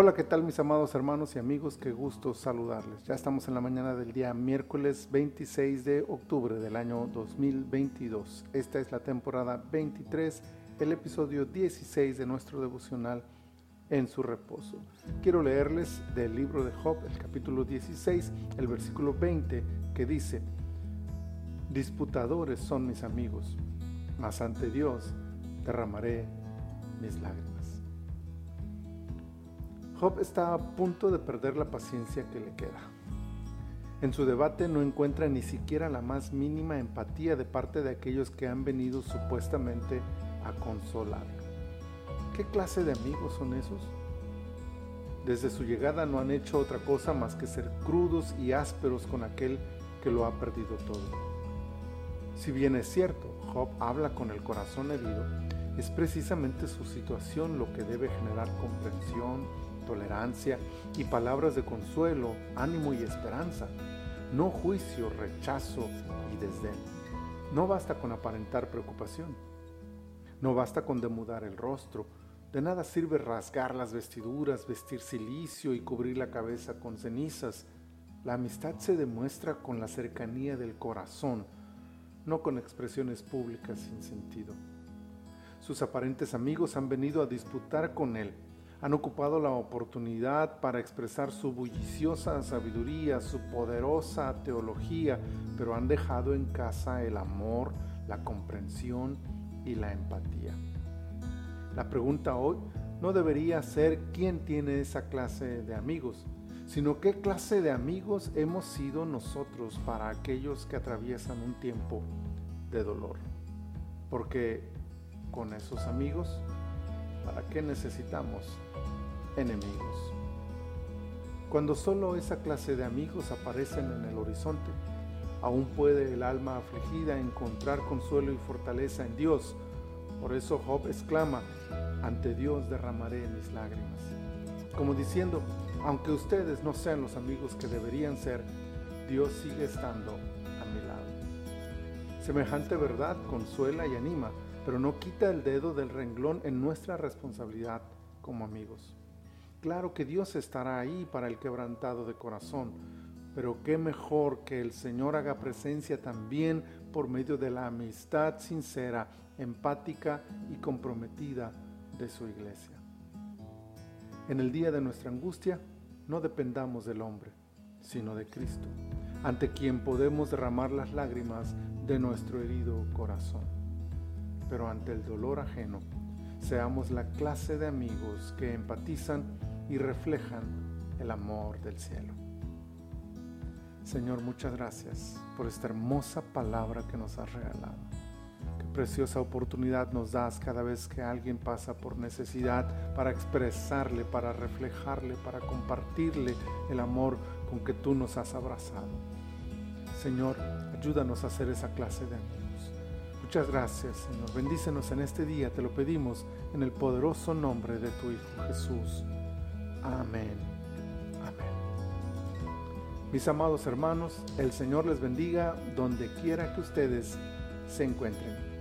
Hola, ¿qué tal mis amados hermanos y amigos? Qué gusto saludarles. Ya estamos en la mañana del día miércoles 26 de octubre del año 2022. Esta es la temporada 23, el episodio 16 de nuestro devocional en su reposo. Quiero leerles del libro de Job, el capítulo 16, el versículo 20, que dice, Disputadores son mis amigos, mas ante Dios derramaré mis lágrimas. Job está a punto de perder la paciencia que le queda. En su debate no encuentra ni siquiera la más mínima empatía de parte de aquellos que han venido supuestamente a consolarlo. ¿Qué clase de amigos son esos? Desde su llegada no han hecho otra cosa más que ser crudos y ásperos con aquel que lo ha perdido todo. Si bien es cierto, Job habla con el corazón herido, es precisamente su situación lo que debe generar comprensión, tolerancia y palabras de consuelo, ánimo y esperanza, no juicio, rechazo y desdén. No basta con aparentar preocupación, no basta con demudar el rostro, de nada sirve rasgar las vestiduras, vestir silicio y cubrir la cabeza con cenizas. La amistad se demuestra con la cercanía del corazón, no con expresiones públicas sin sentido. Sus aparentes amigos han venido a disputar con él han ocupado la oportunidad para expresar su bulliciosa sabiduría, su poderosa teología, pero han dejado en casa el amor, la comprensión y la empatía. La pregunta hoy no debería ser quién tiene esa clase de amigos, sino qué clase de amigos hemos sido nosotros para aquellos que atraviesan un tiempo de dolor. Porque con esos amigos ¿Para qué necesitamos enemigos? Cuando solo esa clase de amigos aparecen en el horizonte, aún puede el alma afligida encontrar consuelo y fortaleza en Dios. Por eso Job exclama, ante Dios derramaré mis lágrimas. Como diciendo, aunque ustedes no sean los amigos que deberían ser, Dios sigue estando a mi lado. Semejante verdad consuela y anima pero no quita el dedo del renglón en nuestra responsabilidad como amigos. Claro que Dios estará ahí para el quebrantado de corazón, pero qué mejor que el Señor haga presencia también por medio de la amistad sincera, empática y comprometida de su iglesia. En el día de nuestra angustia, no dependamos del hombre, sino de Cristo, ante quien podemos derramar las lágrimas de nuestro herido corazón pero ante el dolor ajeno, seamos la clase de amigos que empatizan y reflejan el amor del cielo. Señor, muchas gracias por esta hermosa palabra que nos has regalado. Qué preciosa oportunidad nos das cada vez que alguien pasa por necesidad para expresarle, para reflejarle, para compartirle el amor con que tú nos has abrazado. Señor, ayúdanos a hacer esa clase de amigos Muchas gracias, Señor. Bendícenos en este día, te lo pedimos en el poderoso nombre de tu Hijo Jesús. Amén. Amén. Mis amados hermanos, el Señor les bendiga donde quiera que ustedes se encuentren.